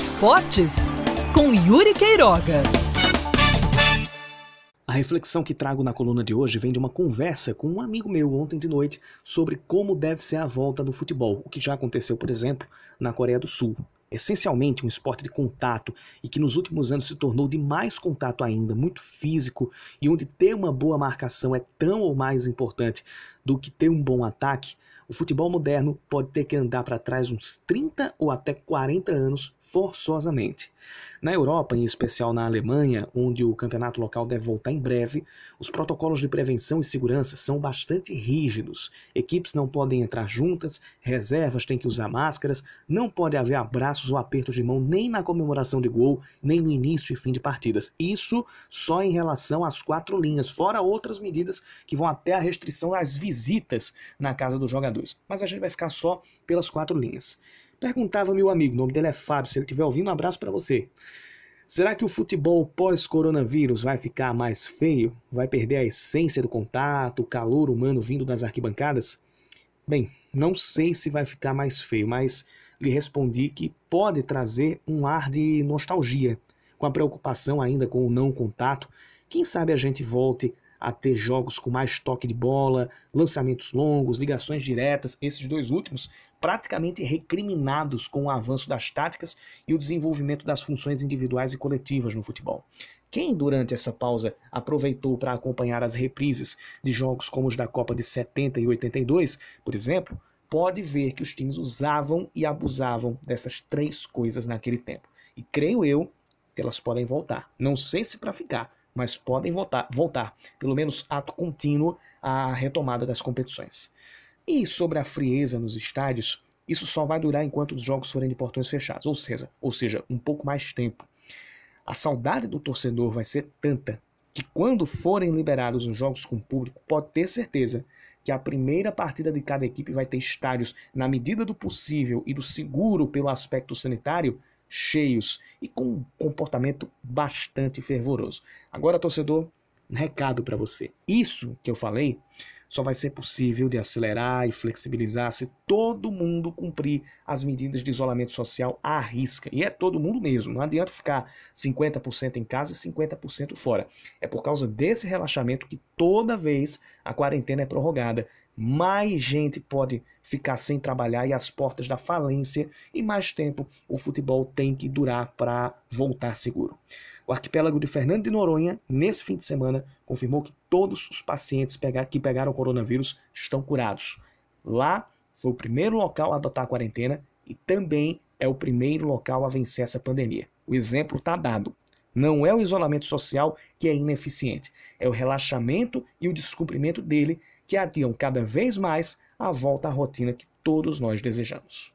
Esportes, com Yuri Queiroga. A reflexão que trago na coluna de hoje vem de uma conversa com um amigo meu ontem de noite sobre como deve ser a volta do futebol, o que já aconteceu, por exemplo, na Coreia do Sul. Essencialmente um esporte de contato e que nos últimos anos se tornou de mais contato ainda, muito físico e onde ter uma boa marcação é tão ou mais importante do que ter um bom ataque, o futebol moderno pode ter que andar para trás uns 30 ou até 40 anos forçosamente. Na Europa, em especial na Alemanha, onde o campeonato local deve voltar em breve, os protocolos de prevenção e segurança são bastante rígidos. Equipes não podem entrar juntas, reservas têm que usar máscaras, não pode haver abraços ou apertos de mão nem na comemoração de gol, nem no início e fim de partidas. Isso só em relação às quatro linhas, fora outras medidas que vão até a restrição às visitas na casa do jogador. Mas a gente vai ficar só pelas quatro linhas. Perguntava meu amigo, o nome dele é Fábio, se ele estiver ouvindo, um abraço para você. Será que o futebol pós-coronavírus vai ficar mais feio? Vai perder a essência do contato, o calor humano vindo das arquibancadas? Bem, não sei se vai ficar mais feio, mas lhe respondi que pode trazer um ar de nostalgia, com a preocupação ainda com o não contato. Quem sabe a gente volte a ter jogos com mais toque de bola, lançamentos longos, ligações diretas, esses dois últimos praticamente recriminados com o avanço das táticas e o desenvolvimento das funções individuais e coletivas no futebol. Quem durante essa pausa aproveitou para acompanhar as reprises de jogos como os da Copa de 70 e 82, por exemplo, pode ver que os times usavam e abusavam dessas três coisas naquele tempo. E creio eu que elas podem voltar. Não sei se para ficar, mas podem voltar, voltar, pelo menos ato contínuo, à retomada das competições. E sobre a frieza nos estádios, isso só vai durar enquanto os jogos forem de portões fechados, ou seja, ou seja, um pouco mais tempo. A saudade do torcedor vai ser tanta que quando forem liberados os jogos com público, pode ter certeza que a primeira partida de cada equipe vai ter estádios, na medida do possível e do seguro pelo aspecto sanitário, cheios e com um comportamento bastante fervoroso. Agora, torcedor, um recado para você. Isso que eu falei só vai ser possível de acelerar e flexibilizar se todo mundo cumprir as medidas de isolamento social à risca. E é todo mundo mesmo, não adianta ficar 50% em casa e 50% fora. É por causa desse relaxamento que toda vez a quarentena é prorrogada, mais gente pode ficar sem trabalhar e as portas da falência, e mais tempo o futebol tem que durar para voltar seguro. O arquipélago de Fernando de Noronha, nesse fim de semana, confirmou que todos os pacientes que pegaram coronavírus estão curados. Lá foi o primeiro local a adotar a quarentena e também é o primeiro local a vencer essa pandemia. O exemplo está dado. Não é o isolamento social que é ineficiente, é o relaxamento e o descumprimento dele que adiam cada vez mais a volta à rotina que todos nós desejamos.